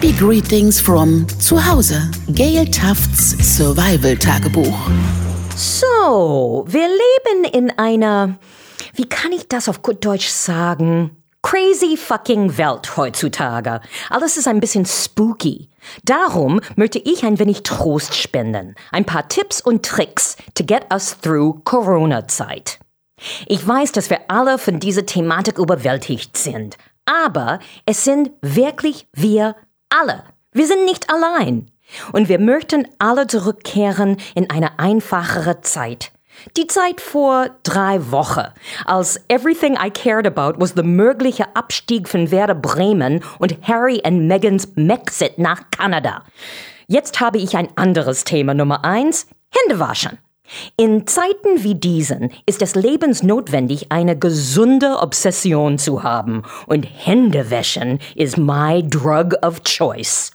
Happy Greetings from zu Hause. Gail Tufts Survival Tagebuch. So, wir leben in einer, wie kann ich das auf gut Deutsch sagen? Crazy fucking Welt heutzutage. Alles ist ein bisschen spooky. Darum möchte ich ein wenig Trost spenden. Ein paar Tipps und Tricks to get us through Corona-Zeit. Ich weiß, dass wir alle von dieser Thematik überwältigt sind. Aber es sind wirklich wir alle. Wir sind nicht allein. Und wir möchten alle zurückkehren in eine einfachere Zeit. Die Zeit vor drei Wochen, als everything I cared about was the mögliche Abstieg von Werder Bremen und Harry und Megans Maxit nach Kanada. Jetzt habe ich ein anderes Thema Nummer eins, Hände waschen. In Zeiten wie diesen ist es lebensnotwendig, eine gesunde Obsession zu haben. Und Händewaschen is my drug of choice.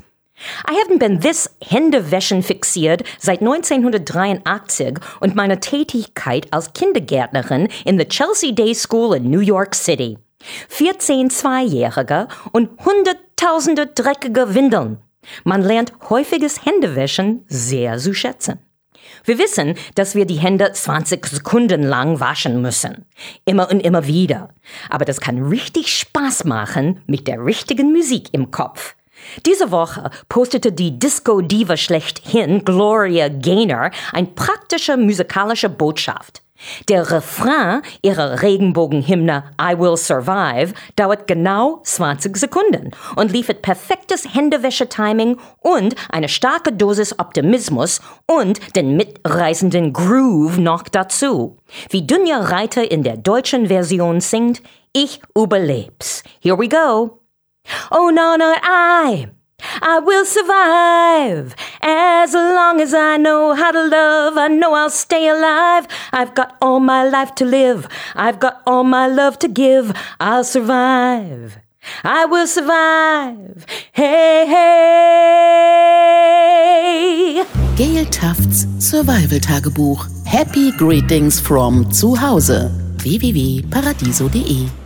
I haven't been this Händewaschen fixiert seit 1983 und meiner Tätigkeit als Kindergärtnerin in the Chelsea Day School in New York City. 14 Zweijährige und hunderttausende dreckige Windeln. Man lernt häufiges Händewaschen sehr zu schätzen. Wir wissen, dass wir die Hände 20 Sekunden lang waschen müssen. Immer und immer wieder. Aber das kann richtig Spaß machen mit der richtigen Musik im Kopf. Diese Woche postete die Disco-Diva schlechthin Gloria Gaynor ein praktische musikalische Botschaft. Der Refrain ihrer Regenbogenhymne I Will Survive dauert genau 20 Sekunden und liefert perfektes Händewäsche-Timing und eine starke Dosis Optimismus und den mitreißenden Groove noch dazu. Wie Dunja Reiter in der deutschen Version singt, ich überleb's. Here we go. Oh no, not I. I will survive as long as I know how to love. I know I'll stay alive. I've got all my life to live. I've got all my love to give. I'll survive. I will survive. Hey, hey. Gail Tufts Survival Tagebuch. Happy Greetings from zu Hause. www.paradiso.de